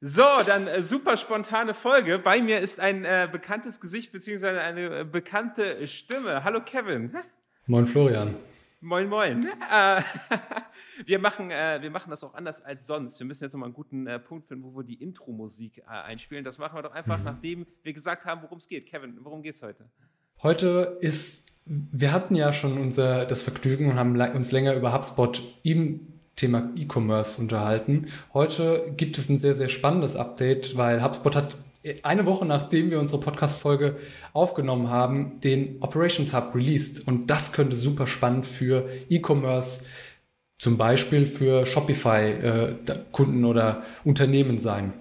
So, dann äh, super spontane Folge. Bei mir ist ein äh, bekanntes Gesicht beziehungsweise eine äh, bekannte Stimme. Hallo Kevin. Moin Florian. Moin, moin. Äh, wir, machen, äh, wir machen das auch anders als sonst. Wir müssen jetzt nochmal einen guten äh, Punkt finden, wo wir die Intro-Musik einspielen. Das machen wir doch einfach, mhm. nachdem wir gesagt haben, worum es geht. Kevin, worum geht es heute? Heute ist, wir hatten ja schon unser, das Vergnügen und haben uns länger über HubSpot im Thema E-Commerce unterhalten. Heute gibt es ein sehr, sehr spannendes Update, weil HubSpot hat eine Woche nachdem wir unsere Podcast-Folge aufgenommen haben, den Operations Hub released. Und das könnte super spannend für E-Commerce, zum Beispiel für Shopify-Kunden äh, oder Unternehmen sein.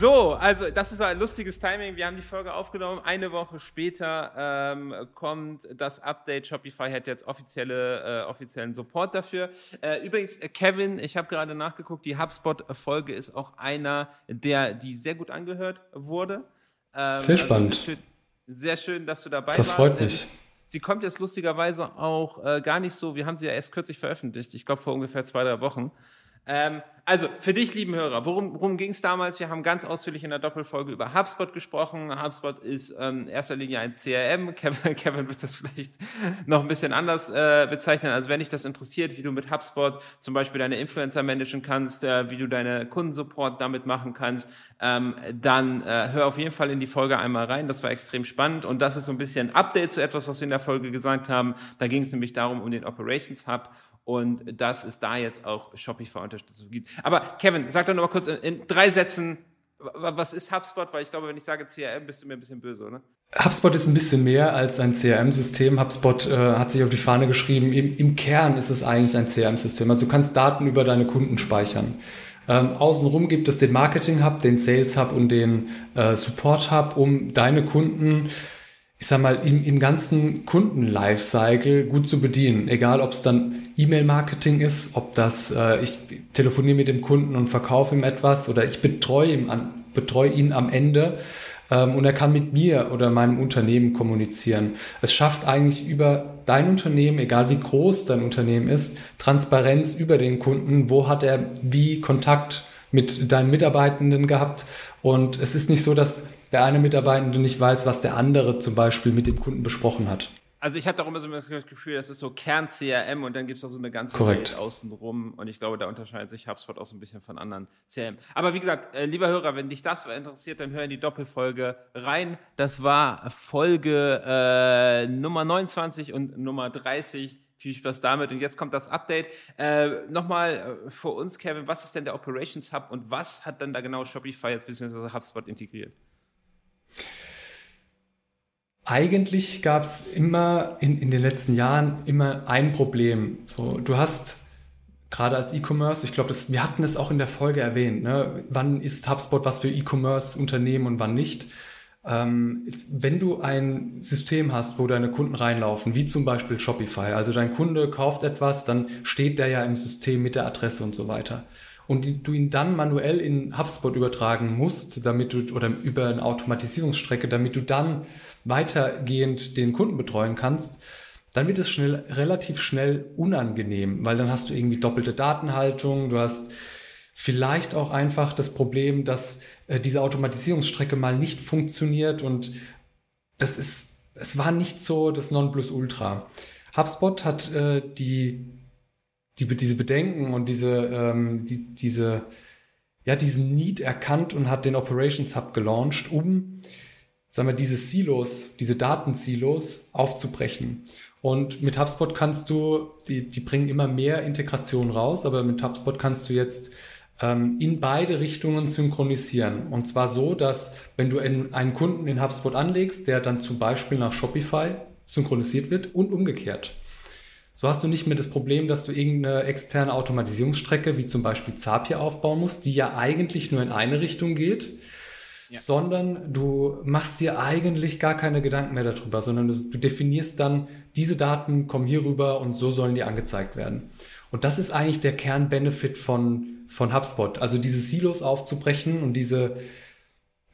So, also das ist ein lustiges Timing. Wir haben die Folge aufgenommen. Eine Woche später ähm, kommt das Update. Shopify hat jetzt offizielle, äh, offiziellen Support dafür. Äh, übrigens, äh, Kevin, ich habe gerade nachgeguckt, die HubSpot-Folge ist auch einer, der die sehr gut angehört wurde. Ähm, sehr also spannend. Also, sehr schön, dass du dabei das warst. Das freut mich. Sie kommt jetzt lustigerweise auch äh, gar nicht so, wir haben sie ja erst kürzlich veröffentlicht, ich glaube vor ungefähr zwei, drei Wochen. Ähm, also für dich, lieben Hörer, worum, worum ging es damals? Wir haben ganz ausführlich in der Doppelfolge über HubSpot gesprochen. HubSpot ist ähm, in erster Linie ein CRM. Kevin, Kevin wird das vielleicht noch ein bisschen anders äh, bezeichnen. Also wenn dich das interessiert, wie du mit HubSpot zum Beispiel deine Influencer managen kannst, äh, wie du deine Kundensupport damit machen kannst, ähm, dann äh, hör auf jeden Fall in die Folge einmal rein. Das war extrem spannend und das ist so ein bisschen Update zu etwas, was wir in der Folge gesagt haben. Da ging es nämlich darum um den Operations Hub und dass es da jetzt auch Shopify-Unterstützung gibt. Aber Kevin, sag doch noch mal kurz in, in, drei Sätzen, was ist HubSpot? Weil ich glaube, wenn ich sage CRM, bist du mir ein bisschen böse, oder? HubSpot ist ein bisschen mehr als ein CRM-System. HubSpot äh, hat sich auf die Fahne geschrieben, im, im Kern ist es eigentlich ein CRM-System. Also du kannst Daten über deine Kunden speichern. Ähm, außenrum gibt es den Marketing Hub, den Sales Hub und den äh, Support Hub, um deine Kunden ich sag mal, im, im ganzen Kunden-Lifecycle gut zu bedienen. Egal, ob es dann E-Mail-Marketing ist, ob das, äh, ich telefoniere mit dem Kunden und verkaufe ihm etwas oder ich betreue ihn, an, betreue ihn am Ende ähm, und er kann mit mir oder meinem Unternehmen kommunizieren. Es schafft eigentlich über dein Unternehmen, egal wie groß dein Unternehmen ist, Transparenz über den Kunden. Wo hat er wie Kontakt mit deinen Mitarbeitenden gehabt? Und es ist nicht so, dass der eine Mitarbeitende nicht weiß, was der andere zum Beispiel mit dem Kunden besprochen hat. Also ich habe darum immer so das Gefühl, das ist so Kern-CRM und dann gibt es da so eine ganze Korrekt. Welt außenrum und ich glaube, da unterscheidet sich HubSpot auch so ein bisschen von anderen CRM. Aber wie gesagt, äh, lieber Hörer, wenn dich das interessiert, dann hör in die Doppelfolge rein. Das war Folge äh, Nummer 29 und Nummer 30. Viel Spaß damit. Und jetzt kommt das Update. Äh, Nochmal äh, für uns, Kevin, was ist denn der Operations Hub und was hat dann da genau Shopify jetzt bzw. HubSpot integriert? Eigentlich gab es immer in, in den letzten Jahren immer ein Problem. So, du hast gerade als E-Commerce, ich glaube, wir hatten es auch in der Folge erwähnt, ne? wann ist HubSpot was für E-Commerce-Unternehmen und wann nicht. Ähm, wenn du ein System hast, wo deine Kunden reinlaufen, wie zum Beispiel Shopify, also dein Kunde kauft etwas, dann steht der ja im System mit der Adresse und so weiter und du ihn dann manuell in HubSpot übertragen musst, damit du oder über eine Automatisierungsstrecke, damit du dann weitergehend den Kunden betreuen kannst, dann wird es schnell, relativ schnell unangenehm, weil dann hast du irgendwie doppelte Datenhaltung, du hast vielleicht auch einfach das Problem, dass äh, diese Automatisierungsstrecke mal nicht funktioniert und das ist, es war nicht so das Nonplusultra. HubSpot hat äh, die die, diese Bedenken und diese, ähm, die, diese, ja, diesen Need erkannt und hat den Operations Hub gelauncht, um, sagen wir, diese Silos, diese Datensilos aufzubrechen. Und mit HubSpot kannst du, die, die bringen immer mehr Integration raus, aber mit HubSpot kannst du jetzt ähm, in beide Richtungen synchronisieren. Und zwar so, dass wenn du in, einen Kunden in HubSpot anlegst, der dann zum Beispiel nach Shopify synchronisiert wird und umgekehrt. So hast du nicht mehr das Problem, dass du irgendeine externe Automatisierungsstrecke wie zum Beispiel Zapier aufbauen musst, die ja eigentlich nur in eine Richtung geht, ja. sondern du machst dir eigentlich gar keine Gedanken mehr darüber, sondern du definierst dann, diese Daten kommen hier rüber und so sollen die angezeigt werden. Und das ist eigentlich der Kernbenefit von, von HubSpot, also diese Silos aufzubrechen und diese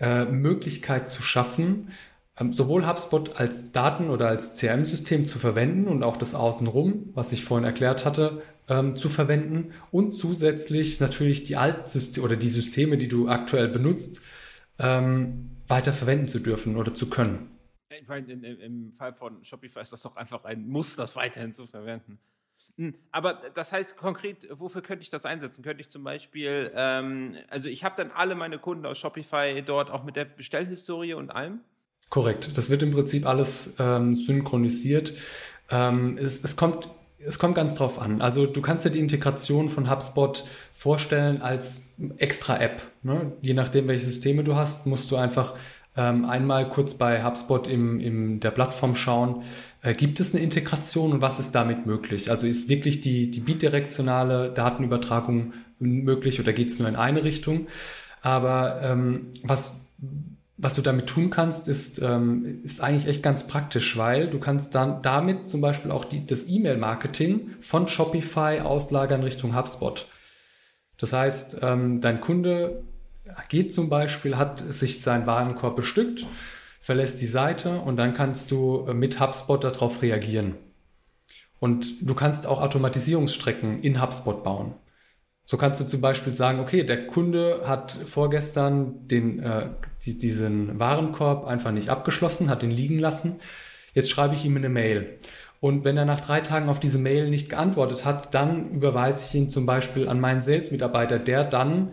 äh, Möglichkeit zu schaffen, sowohl HubSpot als Daten- oder als CRM-System zu verwenden und auch das Außenrum, was ich vorhin erklärt hatte, ähm, zu verwenden und zusätzlich natürlich die Altsysteme oder die Systeme, die du aktuell benutzt, ähm, weiter verwenden zu dürfen oder zu können. Ich meine, in, in, im Fall von Shopify ist das doch einfach ein Muss, das weiterhin zu verwenden. Hm, aber das heißt konkret, wofür könnte ich das einsetzen? Könnte ich zum Beispiel, ähm, also ich habe dann alle meine Kunden aus Shopify dort auch mit der Bestellhistorie und allem? Korrekt. Das wird im Prinzip alles ähm, synchronisiert. Ähm, es, es, kommt, es kommt ganz drauf an. Also du kannst dir die Integration von HubSpot vorstellen als extra App. Ne? Je nachdem, welche Systeme du hast, musst du einfach ähm, einmal kurz bei HubSpot im, in der Plattform schauen, äh, gibt es eine Integration und was ist damit möglich? Also ist wirklich die, die bidirektionale Datenübertragung möglich oder geht es nur in eine Richtung? Aber ähm, was was du damit tun kannst, ist, ähm, ist eigentlich echt ganz praktisch, weil du kannst dann damit zum Beispiel auch die, das E-Mail-Marketing von Shopify auslagern Richtung HubSpot. Das heißt, ähm, dein Kunde geht zum Beispiel, hat sich seinen Warenkorb bestückt, verlässt die Seite und dann kannst du äh, mit HubSpot darauf reagieren. Und du kannst auch Automatisierungsstrecken in HubSpot bauen. So kannst du zum Beispiel sagen, okay, der Kunde hat vorgestern den, äh, die, diesen Warenkorb einfach nicht abgeschlossen, hat ihn liegen lassen. Jetzt schreibe ich ihm eine Mail. Und wenn er nach drei Tagen auf diese Mail nicht geantwortet hat, dann überweise ich ihn zum Beispiel an meinen Sales-Mitarbeiter, der dann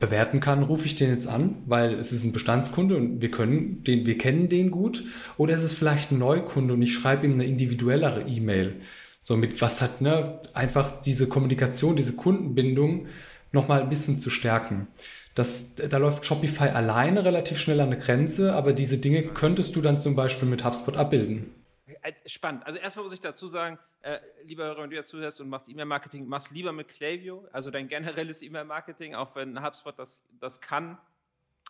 bewerten kann, rufe ich den jetzt an, weil es ist ein Bestandskunde und wir können den, wir kennen den gut, oder es ist vielleicht ein Neukunde und ich schreibe ihm eine individuellere E-Mail. So mit was hat, ne, einfach diese Kommunikation, diese Kundenbindung nochmal ein bisschen zu stärken. Das, da läuft Shopify alleine relativ schnell an eine Grenze, aber diese Dinge könntest du dann zum Beispiel mit HubSpot abbilden. Äh, spannend. Also erstmal muss ich dazu sagen, äh, lieber Hörer, wenn du jetzt zuhörst und machst E-Mail-Marketing, machst lieber mit Klaviyo, also dein generelles E-Mail-Marketing, auch wenn HubSpot das, das kann,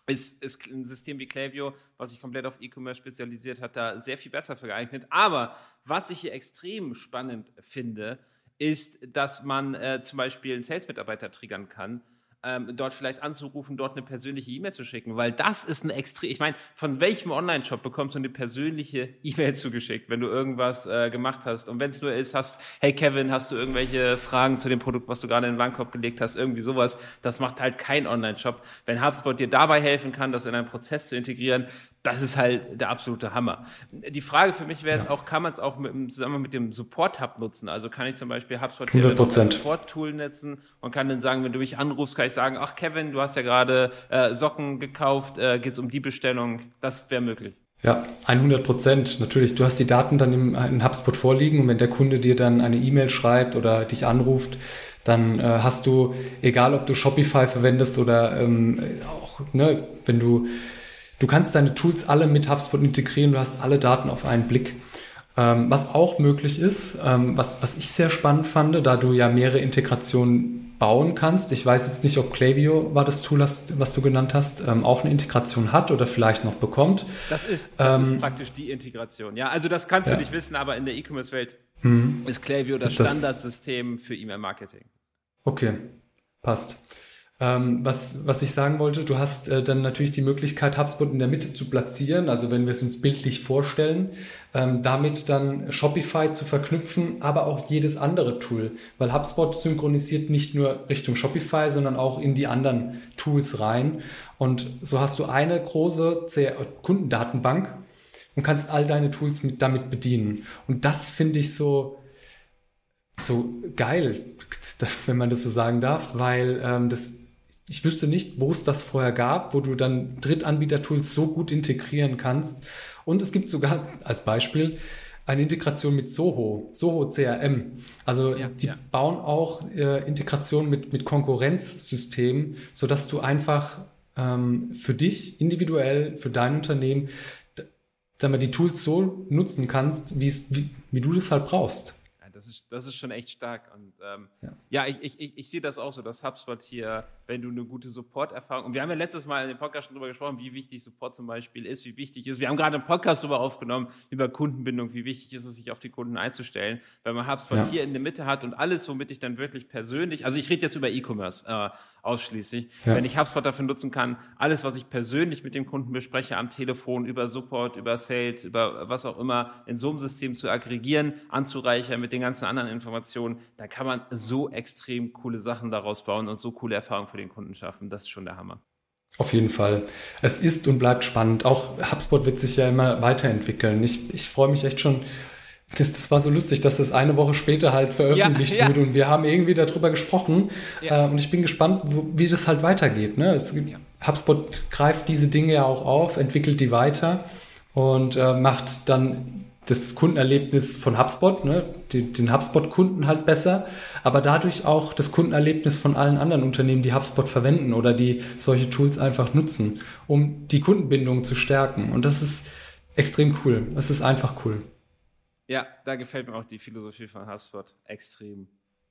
ist, ist ein System wie Klaviyo, was sich komplett auf E-Commerce spezialisiert hat, da sehr viel besser für geeignet. Aber was ich hier extrem spannend finde, ist, dass man äh, zum Beispiel einen Sales-Mitarbeiter triggern kann, ähm, dort vielleicht anzurufen, dort eine persönliche E-Mail zu schicken, weil das ist ein extrem, ich meine, von welchem Online-Shop bekommst du eine persönliche E-Mail zugeschickt, wenn du irgendwas äh, gemacht hast und wenn es nur ist, hast, hey Kevin, hast du irgendwelche Fragen zu dem Produkt, was du gerade in den Warenkorb gelegt hast, irgendwie sowas, das macht halt kein Online-Shop. Wenn HubSpot dir dabei helfen kann, das in einen Prozess zu integrieren, das ist halt der absolute Hammer. Die Frage für mich wäre jetzt auch, kann man es auch mit, zusammen mit dem Support-Hub nutzen? Also kann ich zum Beispiel HubSpot als Support-Tool nutzen und kann dann sagen, wenn du mich anrufst, kann ich sagen, ach Kevin, du hast ja gerade äh, Socken gekauft, äh, geht es um die Bestellung? Das wäre möglich. Ja, 100 Prozent. Natürlich, du hast die Daten dann im, in HubSpot vorliegen und wenn der Kunde dir dann eine E-Mail schreibt oder dich anruft, dann äh, hast du, egal ob du Shopify verwendest oder ähm, auch, ne, wenn du Du kannst deine Tools alle mit HubSpot integrieren, du hast alle Daten auf einen Blick. Ähm, was auch möglich ist, ähm, was, was ich sehr spannend fand, da du ja mehrere Integrationen bauen kannst. Ich weiß jetzt nicht, ob Klaviyo war das Tool, das, was du genannt hast, ähm, auch eine Integration hat oder vielleicht noch bekommt. Das ist, das ist ähm, praktisch die Integration. Ja, also das kannst ja. du nicht wissen, aber in der E-Commerce-Welt hm. ist Klaviyo das, das Standardsystem für E-Mail-Marketing. Okay, passt. Ähm, was, was ich sagen wollte, du hast äh, dann natürlich die Möglichkeit, HubSpot in der Mitte zu platzieren, also wenn wir es uns bildlich vorstellen, ähm, damit dann Shopify zu verknüpfen, aber auch jedes andere Tool, weil HubSpot synchronisiert nicht nur Richtung Shopify, sondern auch in die anderen Tools rein. Und so hast du eine große Kundendatenbank und kannst all deine Tools mit, damit bedienen. Und das finde ich so, so geil, wenn man das so sagen darf, weil ähm, das ich wüsste nicht, wo es das vorher gab, wo du dann Drittanbieter-Tools so gut integrieren kannst. Und es gibt sogar als Beispiel eine Integration mit Soho, Soho CRM. Also ja, die ja. bauen auch äh, Integration mit, mit Konkurrenzsystemen, sodass du einfach ähm, für dich individuell, für dein Unternehmen, sag mal, die Tools so nutzen kannst, wie, wie du das halt brauchst Das ist, das ist schon echt stark. Und ähm, ja. ja, ich, ich, ich, ich sehe das auch so, dass HubSpot hier, wenn du eine gute Support-Erfahrung, und wir haben ja letztes Mal in dem Podcast schon drüber gesprochen, wie wichtig Support zum Beispiel ist, wie wichtig ist. Wir haben gerade einen Podcast darüber aufgenommen, über Kundenbindung, wie wichtig ist es, sich auf die Kunden einzustellen. Wenn man HubSpot ja. hier in der Mitte hat und alles, womit ich dann wirklich persönlich, also ich rede jetzt über E-Commerce, äh, ausschließlich. Ja. Wenn ich HubSpot dafür nutzen kann, alles, was ich persönlich mit dem Kunden bespreche, am Telefon, über Support, über Sales, über was auch immer, in so einem System zu aggregieren, anzureichern mit den ganzen anderen Informationen, da kann man so extrem coole Sachen daraus bauen und so coole Erfahrungen für den Kunden schaffen. Das ist schon der Hammer. Auf jeden Fall. Es ist und bleibt spannend. Auch HubSpot wird sich ja immer weiterentwickeln. Ich, ich freue mich echt schon das, das war so lustig, dass das eine Woche später halt veröffentlicht ja, ja. wurde und wir haben irgendwie darüber gesprochen ja. äh, und ich bin gespannt, wo, wie das halt weitergeht. Ne? Es, HubSpot greift diese Dinge ja auch auf, entwickelt die weiter und äh, macht dann das Kundenerlebnis von HubSpot, ne, den, den HubSpot-Kunden halt besser, aber dadurch auch das Kundenerlebnis von allen anderen Unternehmen, die HubSpot verwenden oder die solche Tools einfach nutzen, um die Kundenbindung zu stärken. Und das ist extrem cool. Das ist einfach cool. Ja, da gefällt mir auch die Philosophie von HubSpot extrem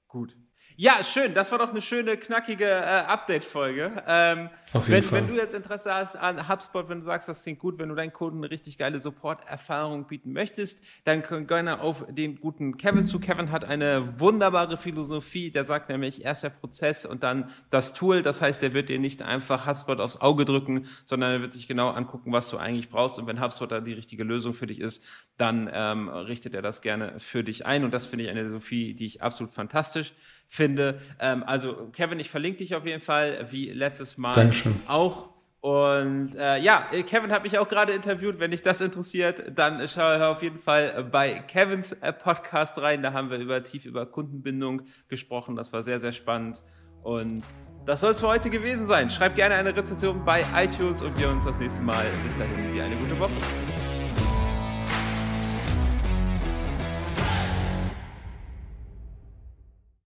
gut. Ja, schön. Das war doch eine schöne, knackige äh, Update-Folge. Ähm, Auf jeden wenn, Fall. wenn du jetzt Interesse hast an HubSpot, wenn du sagst, das klingt gut, wenn du deinen Kunden eine richtig geile Support-Erfahrung bieten möchtest, dann gerne auf den guten Kevin zu. Kevin hat eine wunderbare Philosophie. Der sagt nämlich erst der Prozess und dann das Tool. Das heißt, er wird dir nicht einfach HubSpot aufs Auge drücken, sondern er wird sich genau angucken, was du eigentlich brauchst. Und wenn HubSpot da die richtige Lösung für dich ist, dann ähm, richtet er das gerne für dich ein. Und das finde ich eine Philosophie, die ich absolut fantastisch finde. Ähm, also Kevin, ich verlinke dich auf jeden Fall, wie letztes Mal Dankeschön. auch. Und äh, ja, Kevin hat mich auch gerade interviewt. Wenn dich das interessiert, dann schau auf jeden Fall bei Kevins äh, Podcast rein. Da haben wir über tief über Kundenbindung gesprochen. Das war sehr, sehr spannend. Und das soll es für heute gewesen sein. Schreib gerne eine Rezension bei iTunes und wir uns das nächste Mal. Bis dahin, dir eine gute Woche.